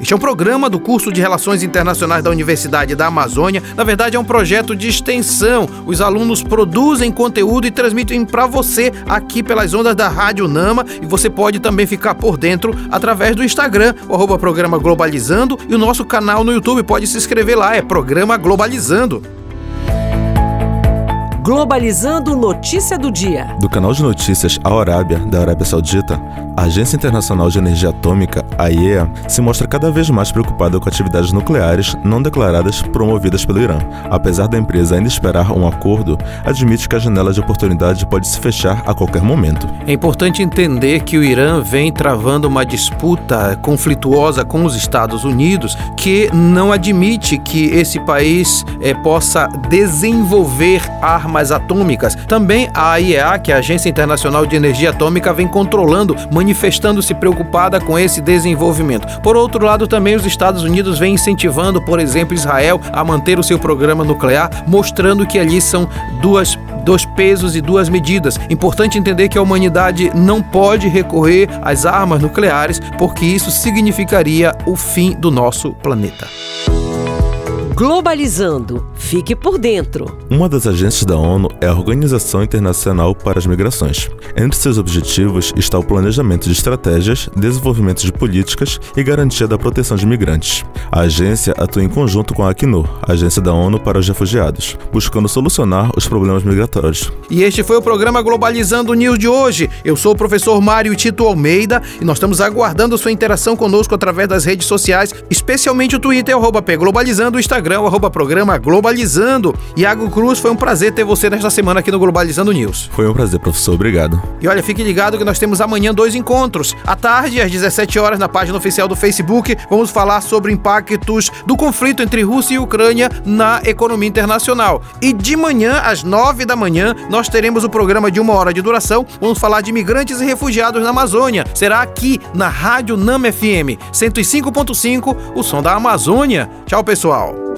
Este é um programa do curso de Relações Internacionais da Universidade da Amazônia. Na verdade, é um projeto de extensão. Os alunos produzem conteúdo e transmitem para você aqui pelas ondas da Rádio Nama. E você pode também ficar por dentro através do Instagram, o programa Globalizando, e o nosso canal no YouTube. Pode se inscrever lá, é Programa Globalizando. Globalizando Notícia do Dia. Do canal de notícias Al Arábia, da Arábia Saudita, a Agência Internacional de Energia Atômica, a IEA, se mostra cada vez mais preocupada com atividades nucleares não declaradas promovidas pelo Irã. Apesar da empresa ainda esperar um acordo, admite que a janela de oportunidade pode se fechar a qualquer momento. É importante entender que o Irã vem travando uma disputa conflituosa com os Estados Unidos que não admite que esse país eh, possa desenvolver armas armas atômicas. Também a IEA, que é a Agência Internacional de Energia Atômica, vem controlando, manifestando-se preocupada com esse desenvolvimento. Por outro lado, também os Estados Unidos vêm incentivando, por exemplo, Israel a manter o seu programa nuclear, mostrando que ali são duas dois pesos e duas medidas. Importante entender que a humanidade não pode recorrer às armas nucleares, porque isso significaria o fim do nosso planeta. Globalizando. Fique por dentro. Uma das agências da ONU é a Organização Internacional para as Migrações. Entre seus objetivos está o planejamento de estratégias, desenvolvimento de políticas e garantia da proteção de migrantes. A agência atua em conjunto com a Acnur, Agência da ONU para os Refugiados, buscando solucionar os problemas migratórios. E este foi o programa Globalizando News de hoje. Eu sou o professor Mário Tito Almeida e nós estamos aguardando sua interação conosco através das redes sociais, especialmente o Twitter, arroba Globalizando, o Instagram Instagram, arroba programa Globalizando. Iago Cruz, foi um prazer ter você nesta semana aqui no Globalizando News. Foi um prazer, professor. Obrigado. E olha, fique ligado que nós temos amanhã dois encontros. À tarde, às 17 horas, na página oficial do Facebook, vamos falar sobre impactos do conflito entre Rússia e Ucrânia na economia internacional. E de manhã, às 9 da manhã, nós teremos o programa de uma hora de duração. Vamos falar de imigrantes e refugiados na Amazônia. Será aqui na Rádio Nama FM 105.5, o som da Amazônia. Tchau, pessoal.